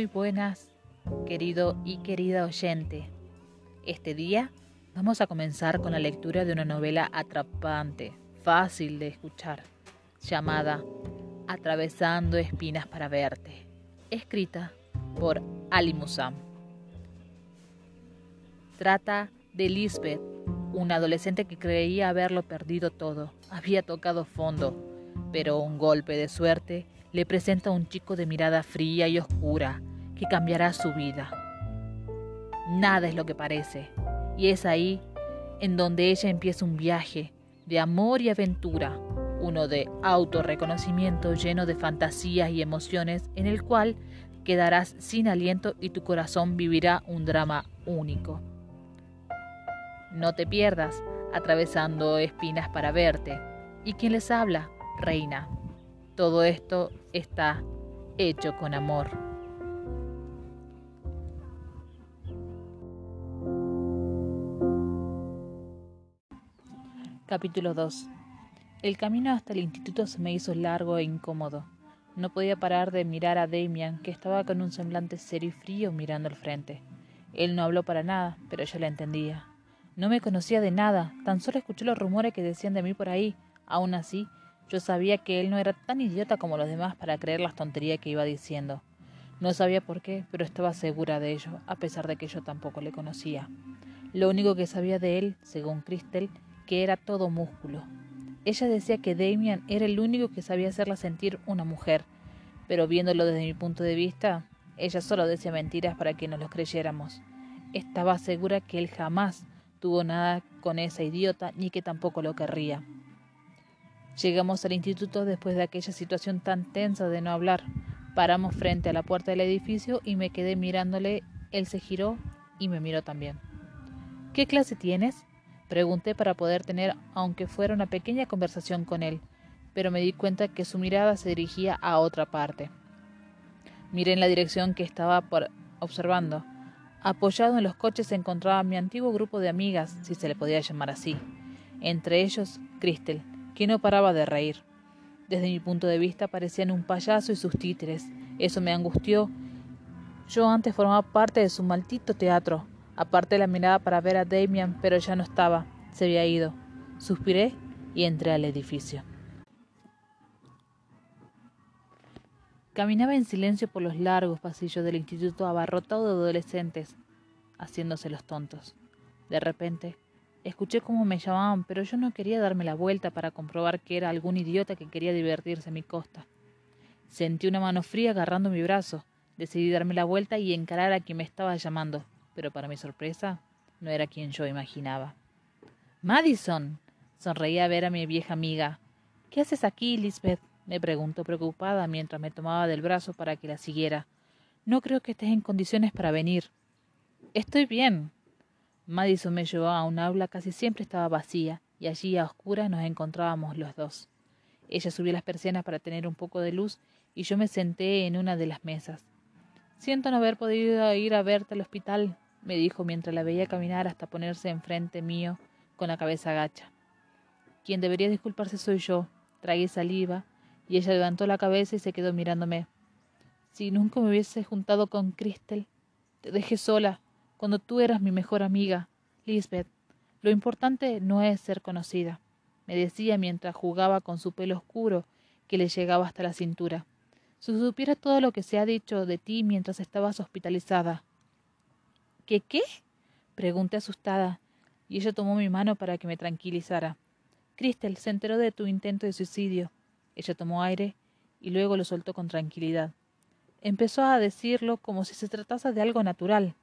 Muy buenas, querido y querida oyente. Este día vamos a comenzar con la lectura de una novela atrapante, fácil de escuchar, llamada Atravesando espinas para verte, escrita por Ali Musam. Trata de Lisbeth, una adolescente que creía haberlo perdido todo, había tocado fondo, pero un golpe de suerte le presenta a un chico de mirada fría y oscura que cambiará su vida. Nada es lo que parece, y es ahí en donde ella empieza un viaje de amor y aventura, uno de autorreconocimiento lleno de fantasías y emociones en el cual quedarás sin aliento y tu corazón vivirá un drama único. No te pierdas atravesando espinas para verte. ¿Y quién les habla? Reina. Todo esto está hecho con amor. Capítulo 2 El camino hasta el instituto se me hizo largo e incómodo. No podía parar de mirar a Damian, que estaba con un semblante serio y frío mirando al frente. Él no habló para nada, pero yo le entendía. No me conocía de nada, tan solo escuché los rumores que decían de mí por ahí. Aún así, yo sabía que él no era tan idiota como los demás para creer las tonterías que iba diciendo. No sabía por qué, pero estaba segura de ello, a pesar de que yo tampoco le conocía. Lo único que sabía de él, según Crystal, que era todo músculo. Ella decía que Damian era el único que sabía hacerla sentir una mujer, pero viéndolo desde mi punto de vista, ella solo decía mentiras para que nos los creyéramos. Estaba segura que él jamás tuvo nada con esa idiota ni que tampoco lo querría. Llegamos al instituto después de aquella situación tan tensa de no hablar. Paramos frente a la puerta del edificio y me quedé mirándole. Él se giró y me miró también. ¿Qué clase tienes? Pregunté para poder tener, aunque fuera una pequeña conversación con él, pero me di cuenta que su mirada se dirigía a otra parte. Miré en la dirección que estaba por observando. Apoyado en los coches se encontraba mi antiguo grupo de amigas, si se le podía llamar así. Entre ellos, Cristel, que no paraba de reír. Desde mi punto de vista parecían un payaso y sus títeres. Eso me angustió. Yo antes formaba parte de su maldito teatro. Aparté la mirada para ver a Damian, pero ya no estaba. Se había ido. Suspiré y entré al edificio. Caminaba en silencio por los largos pasillos del instituto abarrotado de adolescentes, haciéndose los tontos. De repente, Escuché cómo me llamaban, pero yo no quería darme la vuelta para comprobar que era algún idiota que quería divertirse a mi costa. Sentí una mano fría agarrando mi brazo. Decidí darme la vuelta y encarar a quien me estaba llamando, pero para mi sorpresa, no era quien yo imaginaba. Madison. Sonreí a ver a mi vieja amiga. ¿Qué haces aquí, Lisbeth? me preguntó preocupada mientras me tomaba del brazo para que la siguiera. No creo que estés en condiciones para venir. Estoy bien, Madison me llevó a un aula casi siempre estaba vacía, y allí a oscuras nos encontrábamos los dos. Ella subió las persianas para tener un poco de luz, y yo me senté en una de las mesas. Siento no haber podido ir a verte al hospital, me dijo mientras la veía caminar hasta ponerse enfrente mío con la cabeza agacha. Quien debería disculparse soy yo. Tragué saliva, y ella levantó la cabeza y se quedó mirándome. Si nunca me hubiese juntado con Cristel, te dejé sola, cuando tú eras mi mejor amiga, Lisbeth. Lo importante no es ser conocida, me decía mientras jugaba con su pelo oscuro que le llegaba hasta la cintura. Si supiera todo lo que se ha dicho de ti mientras estabas hospitalizada. ¿Qué qué? pregunté asustada, y ella tomó mi mano para que me tranquilizara. Cristel se enteró de tu intento de suicidio. Ella tomó aire y luego lo soltó con tranquilidad. Empezó a decirlo como si se tratase de algo natural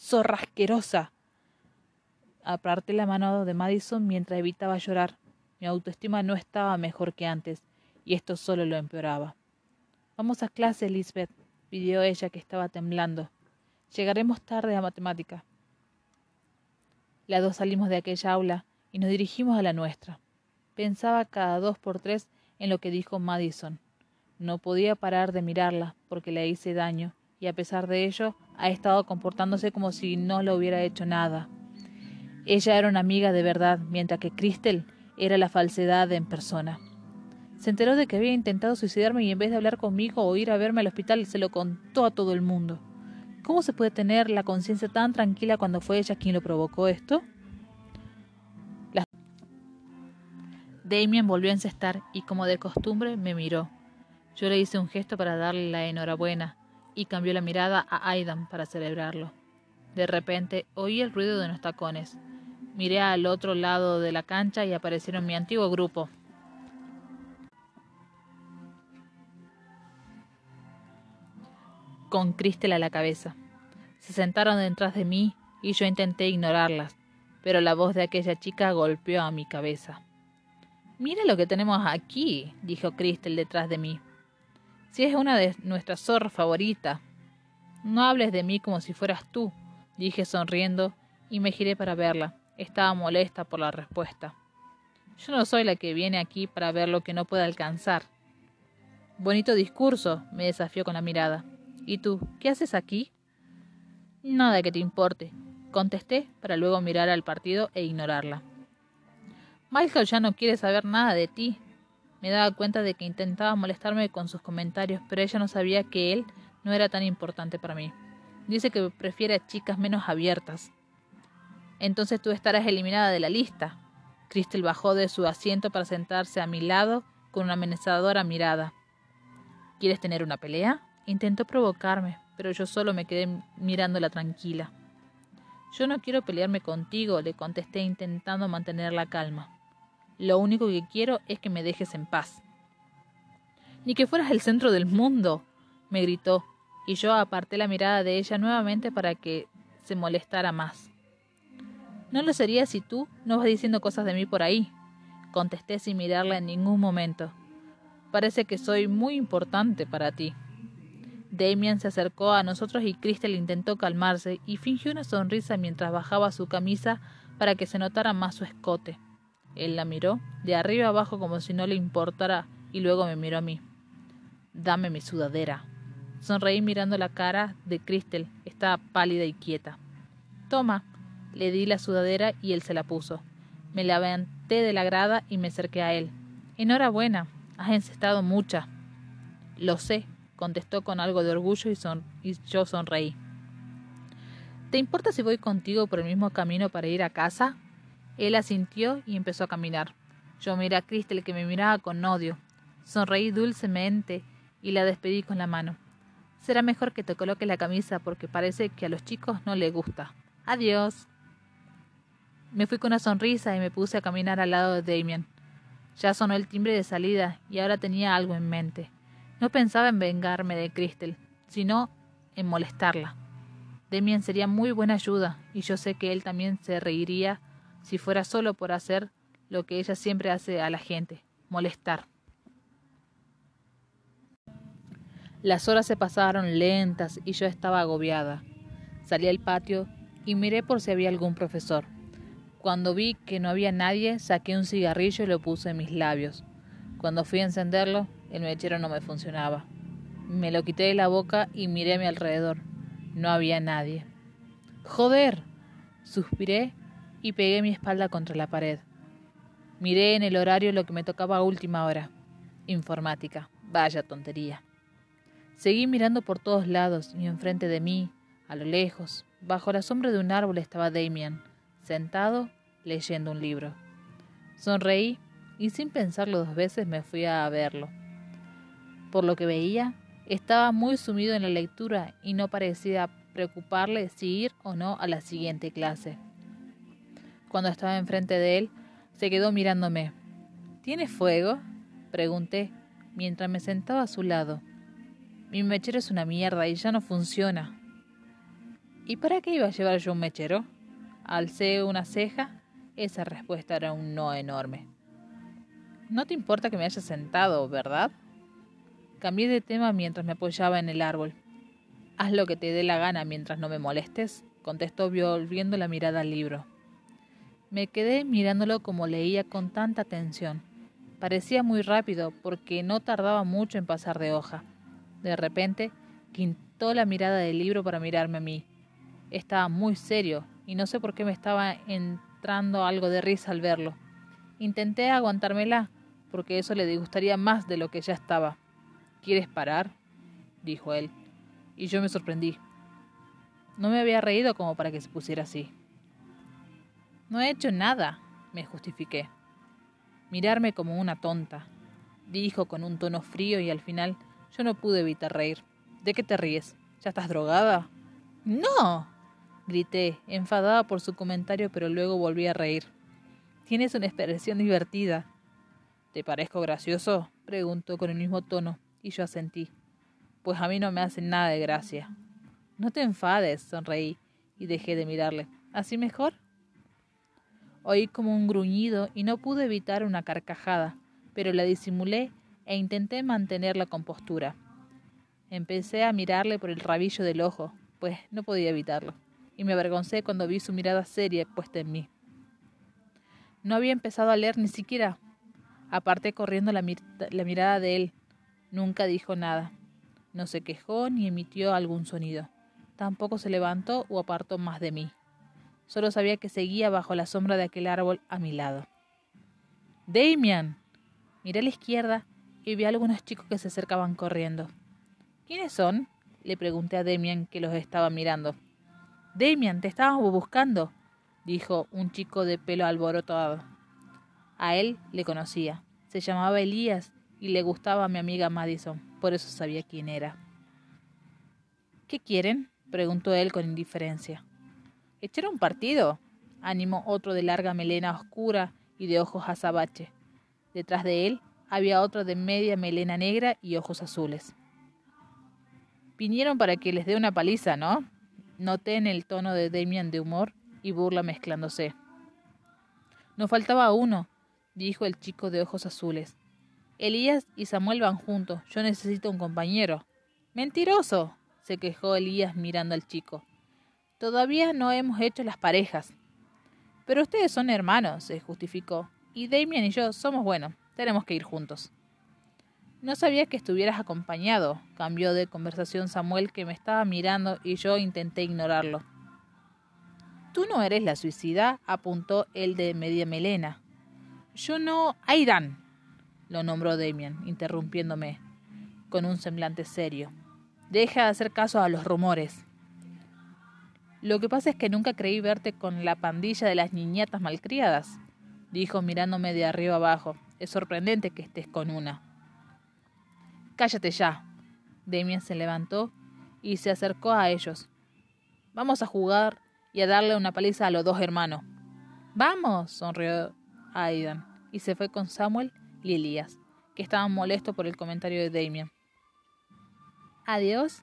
zorrasquerosa. Aparté la mano de Madison mientras evitaba llorar. Mi autoestima no estaba mejor que antes, y esto solo lo empeoraba. Vamos a clase, Lisbeth, pidió ella que estaba temblando. Llegaremos tarde a matemática. Las dos salimos de aquella aula y nos dirigimos a la nuestra. Pensaba cada dos por tres en lo que dijo Madison. No podía parar de mirarla porque le hice daño y a pesar de ello ha estado comportándose como si no le hubiera hecho nada. Ella era una amiga de verdad, mientras que Cristel era la falsedad en persona. Se enteró de que había intentado suicidarme y en vez de hablar conmigo o ir a verme al hospital se lo contó a todo el mundo. ¿Cómo se puede tener la conciencia tan tranquila cuando fue ella quien lo provocó esto? Damien volvió a encestar y como de costumbre me miró. Yo le hice un gesto para darle la enhorabuena y cambió la mirada a Aidan para celebrarlo. De repente oí el ruido de los tacones. Miré al otro lado de la cancha y aparecieron mi antiguo grupo. Con Cristel a la cabeza. Se sentaron detrás de mí y yo intenté ignorarlas, pero la voz de aquella chica golpeó a mi cabeza. Mira lo que tenemos aquí, dijo Cristel detrás de mí. Si es una de nuestras zorras favoritas. No hables de mí como si fueras tú, dije sonriendo y me giré para verla. Estaba molesta por la respuesta. Yo no soy la que viene aquí para ver lo que no puede alcanzar. Bonito discurso, me desafió con la mirada. ¿Y tú, qué haces aquí? Nada que te importe, contesté para luego mirar al partido e ignorarla. Michael ya no quiere saber nada de ti. Me daba cuenta de que intentaba molestarme con sus comentarios, pero ella no sabía que él no era tan importante para mí. Dice que prefiere a chicas menos abiertas. Entonces tú estarás eliminada de la lista. Crystal bajó de su asiento para sentarse a mi lado con una amenazadora mirada. ¿Quieres tener una pelea? Intentó provocarme, pero yo solo me quedé mirándola tranquila. Yo no quiero pelearme contigo, le contesté intentando mantener la calma. Lo único que quiero es que me dejes en paz. Ni que fueras el centro del mundo, me gritó, y yo aparté la mirada de ella nuevamente para que se molestara más. No lo sería si tú no vas diciendo cosas de mí por ahí, contesté sin mirarla en ningún momento. Parece que soy muy importante para ti. Damien se acercó a nosotros y Crystal intentó calmarse y fingió una sonrisa mientras bajaba su camisa para que se notara más su escote. Él la miró de arriba abajo como si no le importara y luego me miró a mí. Dame mi sudadera. Sonreí mirando la cara de Crystal. Estaba pálida y quieta. Toma. Le di la sudadera y él se la puso. Me levanté de la grada y me acerqué a él. Enhorabuena. Has encestado mucha. Lo sé, contestó con algo de orgullo y, yo sonreí. ¿Te importa si voy contigo por el mismo camino para ir a casa? Él asintió y empezó a caminar. Yo miré a Cristel que me miraba con odio. Sonreí dulcemente y la despedí con la mano. Será mejor que te coloque la camisa porque parece que a los chicos no les gusta. Adiós. Me fui con una sonrisa y me puse a caminar al lado de Damien. Ya sonó el timbre de salida y ahora tenía algo en mente. No pensaba en vengarme de Cristel, sino en molestarla. Damien sería muy buena ayuda y yo sé que él también se reiría si fuera solo por hacer lo que ella siempre hace a la gente, molestar. Las horas se pasaron lentas y yo estaba agobiada. Salí al patio y miré por si había algún profesor. Cuando vi que no había nadie, saqué un cigarrillo y lo puse en mis labios. Cuando fui a encenderlo, el mechero no me funcionaba. Me lo quité de la boca y miré a mi alrededor. No había nadie. ¡Joder! Suspiré y pegué mi espalda contra la pared. Miré en el horario lo que me tocaba a última hora. Informática. Vaya tontería. Seguí mirando por todos lados y enfrente de mí, a lo lejos, bajo la sombra de un árbol estaba Damien, sentado leyendo un libro. Sonreí y sin pensarlo dos veces me fui a verlo. Por lo que veía, estaba muy sumido en la lectura y no parecía preocuparle si ir o no a la siguiente clase. Cuando estaba enfrente de él, se quedó mirándome. ¿Tiene fuego? pregunté, mientras me sentaba a su lado. Mi mechero es una mierda y ya no funciona. ¿Y para qué iba a llevar yo un mechero? Alcé una ceja. Esa respuesta era un no enorme. No te importa que me haya sentado, ¿verdad? Cambié de tema mientras me apoyaba en el árbol. Haz lo que te dé la gana mientras no me molestes, contestó volviendo la mirada al libro. Me quedé mirándolo como leía con tanta atención. Parecía muy rápido porque no tardaba mucho en pasar de hoja. De repente, quintó la mirada del libro para mirarme a mí. Estaba muy serio y no sé por qué me estaba entrando algo de risa al verlo. Intenté aguantármela, porque eso le disgustaría más de lo que ya estaba. ¿Quieres parar? dijo él, y yo me sorprendí. No me había reído como para que se pusiera así. No he hecho nada, me justifiqué. Mirarme como una tonta, dijo con un tono frío y al final yo no pude evitar reír. ¿De qué te ríes? ¿Ya estás drogada? No, grité, enfadada por su comentario, pero luego volví a reír. Tienes una expresión divertida. ¿Te parezco gracioso? preguntó con el mismo tono, y yo asentí. Pues a mí no me hace nada de gracia. No te enfades, sonreí, y dejé de mirarle. ¿Así mejor? Oí como un gruñido y no pude evitar una carcajada, pero la disimulé e intenté mantener la compostura. Empecé a mirarle por el rabillo del ojo, pues no podía evitarlo, y me avergoncé cuando vi su mirada seria puesta en mí. No había empezado a leer ni siquiera. Aparté corriendo la mirada de él. Nunca dijo nada. No se quejó ni emitió algún sonido. Tampoco se levantó o apartó más de mí. Solo sabía que seguía bajo la sombra de aquel árbol a mi lado. Damian. Miré a la izquierda y vi a algunos chicos que se acercaban corriendo. ¿Quiénes son? le pregunté a Damian que los estaba mirando. Damian, te estábamos buscando, dijo un chico de pelo alborotado. A él le conocía. Se llamaba Elías y le gustaba a mi amiga Madison, por eso sabía quién era. ¿Qué quieren? preguntó él con indiferencia. ¿Echar un partido? animó otro de larga melena oscura y de ojos azabache. Detrás de él había otro de media melena negra y ojos azules. Vinieron para que les dé una paliza, ¿no? Noté en el tono de Damian de humor y burla mezclándose. Nos faltaba uno, dijo el chico de ojos azules. Elías y Samuel van juntos. Yo necesito un compañero. Mentiroso, se quejó Elías mirando al chico. Todavía no hemos hecho las parejas. Pero ustedes son hermanos, se justificó. Y Damien y yo somos buenos. Tenemos que ir juntos. No sabía que estuvieras acompañado, cambió de conversación Samuel que me estaba mirando y yo intenté ignorarlo. Tú no eres la suicida, apuntó el de media melena. Yo no. Aidan, lo nombró Damien, interrumpiéndome con un semblante serio. Deja de hacer caso a los rumores. Lo que pasa es que nunca creí verte con la pandilla de las niñatas malcriadas, dijo mirándome de arriba abajo. Es sorprendente que estés con una. Cállate ya. Damien se levantó y se acercó a ellos. Vamos a jugar y a darle una paliza a los dos hermanos. Vamos, sonrió Aidan, y se fue con Samuel y que estaban molestos por el comentario de Damien. Adiós,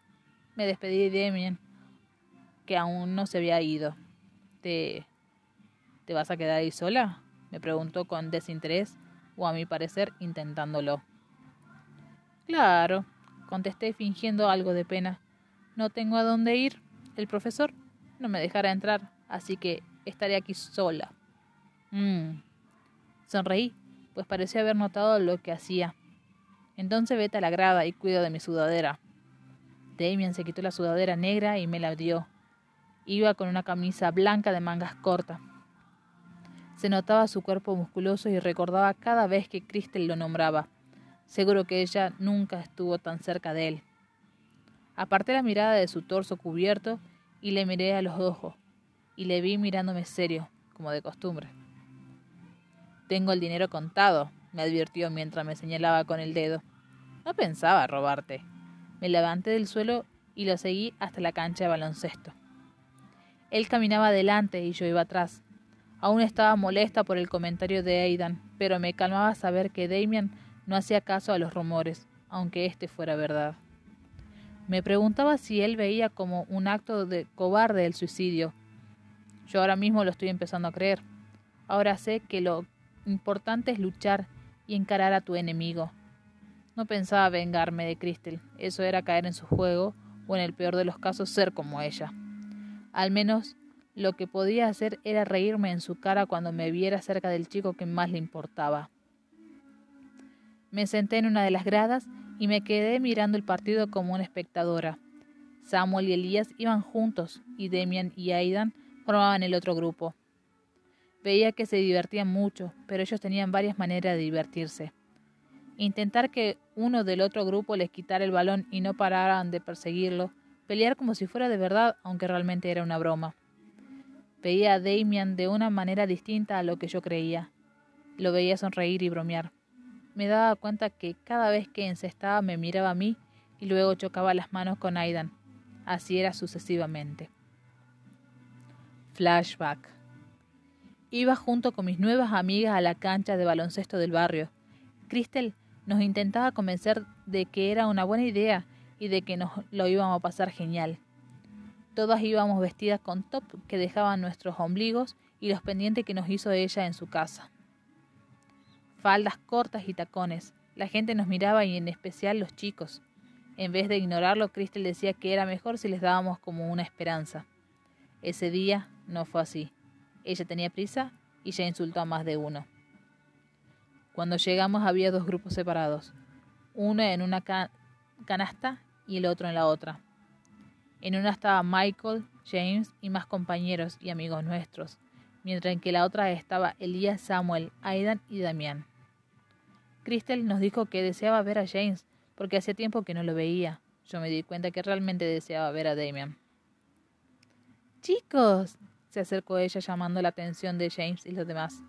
me despedí de Damien, que aún no se había ido. ¿Te, ¿Te vas a quedar ahí sola? me preguntó con desinterés, o a mi parecer intentándolo. Claro, contesté fingiendo algo de pena. No tengo a dónde ir. El profesor no me dejará entrar, así que estaré aquí sola. Mmm. Sonreí, pues parecía haber notado lo que hacía. Entonces vete a la grada y cuida de mi sudadera. Damien se quitó la sudadera negra y me la dio. Iba con una camisa blanca de mangas cortas. Se notaba su cuerpo musculoso y recordaba cada vez que Cristel lo nombraba. Seguro que ella nunca estuvo tan cerca de él. Aparté la mirada de su torso cubierto y le miré a los ojos, y le vi mirándome serio, como de costumbre. Tengo el dinero contado, me advirtió mientras me señalaba con el dedo. No pensaba robarte. Me levanté del suelo y lo seguí hasta la cancha de baloncesto. Él caminaba adelante y yo iba atrás. Aún estaba molesta por el comentario de Aidan, pero me calmaba saber que Damian no hacía caso a los rumores, aunque este fuera verdad. Me preguntaba si él veía como un acto de cobarde el suicidio. Yo ahora mismo lo estoy empezando a creer. Ahora sé que lo importante es luchar y encarar a tu enemigo. No pensaba vengarme de Crystal, eso era caer en su juego o en el peor de los casos ser como ella. Al menos lo que podía hacer era reírme en su cara cuando me viera cerca del chico que más le importaba. Me senté en una de las gradas y me quedé mirando el partido como una espectadora. Samuel y Elías iban juntos y Demian y Aidan formaban el otro grupo. Veía que se divertían mucho, pero ellos tenían varias maneras de divertirse. intentar que uno del otro grupo les quitara el balón y no pararan de perseguirlo, pelear como si fuera de verdad, aunque realmente era una broma. Veía a Damian de una manera distinta a lo que yo creía. Lo veía sonreír y bromear. Me daba cuenta que cada vez que encestaba me miraba a mí y luego chocaba las manos con Aidan. Así era sucesivamente. Flashback. Iba junto con mis nuevas amigas a la cancha de baloncesto del barrio. Crystal nos intentaba convencer de que era una buena idea y de que nos lo íbamos a pasar genial. Todas íbamos vestidas con top que dejaban nuestros ombligos y los pendientes que nos hizo ella en su casa. Faldas cortas y tacones. La gente nos miraba y en especial los chicos. En vez de ignorarlo, Crystal decía que era mejor si les dábamos como una esperanza. Ese día no fue así. Ella tenía prisa y ya insultó a más de uno. Cuando llegamos había dos grupos separados, uno en una canasta y el otro en la otra. En una estaba Michael, James y más compañeros y amigos nuestros, mientras en que la otra estaba Elías, Samuel, Aidan y Damián. Crystal nos dijo que deseaba ver a James porque hacía tiempo que no lo veía. Yo me di cuenta que realmente deseaba ver a Damian. Chicos, se acercó ella llamando la atención de James y los demás.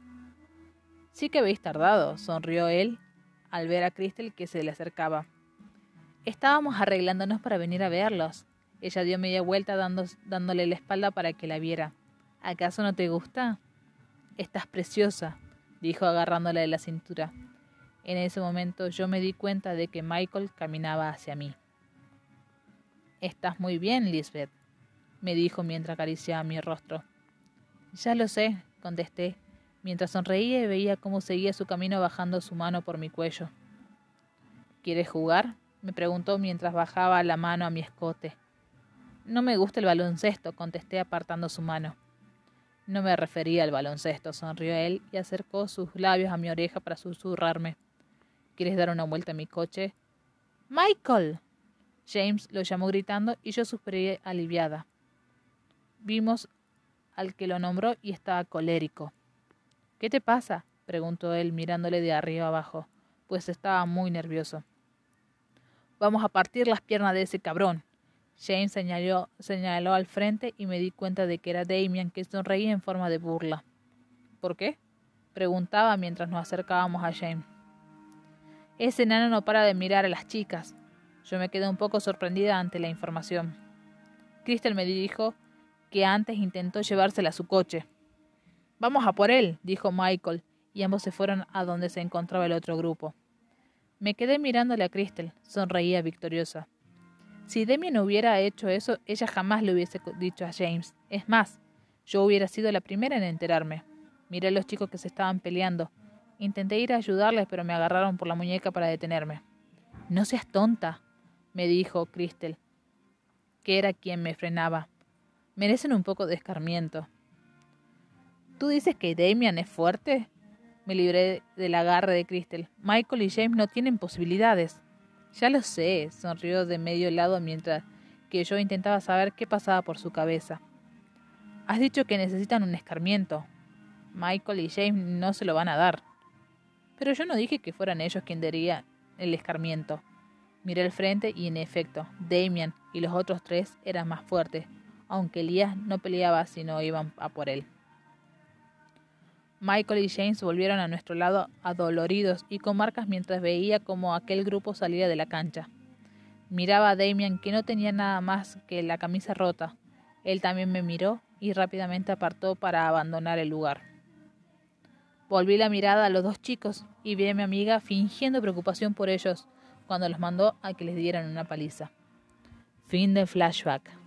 Sí que habéis tardado, sonrió él al ver a Crystal que se le acercaba. Estábamos arreglándonos para venir a verlos. Ella dio media vuelta dándole la espalda para que la viera. ¿Acaso no te gusta? Estás preciosa, dijo agarrándole de la cintura. En ese momento yo me di cuenta de que Michael caminaba hacia mí. Estás muy bien, Lisbeth, me dijo mientras acariciaba mi rostro. Ya lo sé, contesté, mientras sonreía y veía cómo seguía su camino bajando su mano por mi cuello. ¿Quieres jugar? me preguntó mientras bajaba la mano a mi escote. No me gusta el baloncesto, contesté apartando su mano. No me refería al baloncesto, sonrió él y acercó sus labios a mi oreja para susurrarme. ¿Quieres dar una vuelta a mi coche? Michael. James lo llamó gritando y yo suspiré aliviada. Vimos al que lo nombró y estaba colérico. ¿Qué te pasa? preguntó él mirándole de arriba abajo, pues estaba muy nervioso. Vamos a partir las piernas de ese cabrón. James señaló, señaló al frente y me di cuenta de que era Damian que sonreía en forma de burla. ¿Por qué? preguntaba mientras nos acercábamos a James. Ese enano no para de mirar a las chicas. Yo me quedé un poco sorprendida ante la información. Crystal me dijo que antes intentó llevársela a su coche. Vamos a por él, dijo Michael, y ambos se fueron a donde se encontraba el otro grupo. Me quedé mirándole a Crystal, sonreía victoriosa. Si Demi no hubiera hecho eso, ella jamás le hubiese dicho a James. Es más, yo hubiera sido la primera en enterarme. Miré a los chicos que se estaban peleando. Intenté ir a ayudarles, pero me agarraron por la muñeca para detenerme. No seas tonta, me dijo Crystal, que era quien me frenaba. Merecen un poco de escarmiento. ¿Tú dices que Damian es fuerte? Me libré del agarre de Crystal. Michael y James no tienen posibilidades. Ya lo sé, sonrió de medio lado mientras que yo intentaba saber qué pasaba por su cabeza. Has dicho que necesitan un escarmiento. Michael y James no se lo van a dar. Pero yo no dije que fueran ellos quien daría el escarmiento. Miré al frente y en efecto, Damian y los otros tres eran más fuertes, aunque Elías no peleaba si no iban a por él. Michael y James volvieron a nuestro lado adoloridos y con marcas mientras veía cómo aquel grupo salía de la cancha. Miraba a Damian que no tenía nada más que la camisa rota. Él también me miró y rápidamente apartó para abandonar el lugar. Volví la mirada a los dos chicos y vi a mi amiga fingiendo preocupación por ellos cuando los mandó a que les dieran una paliza. Fin de flashback.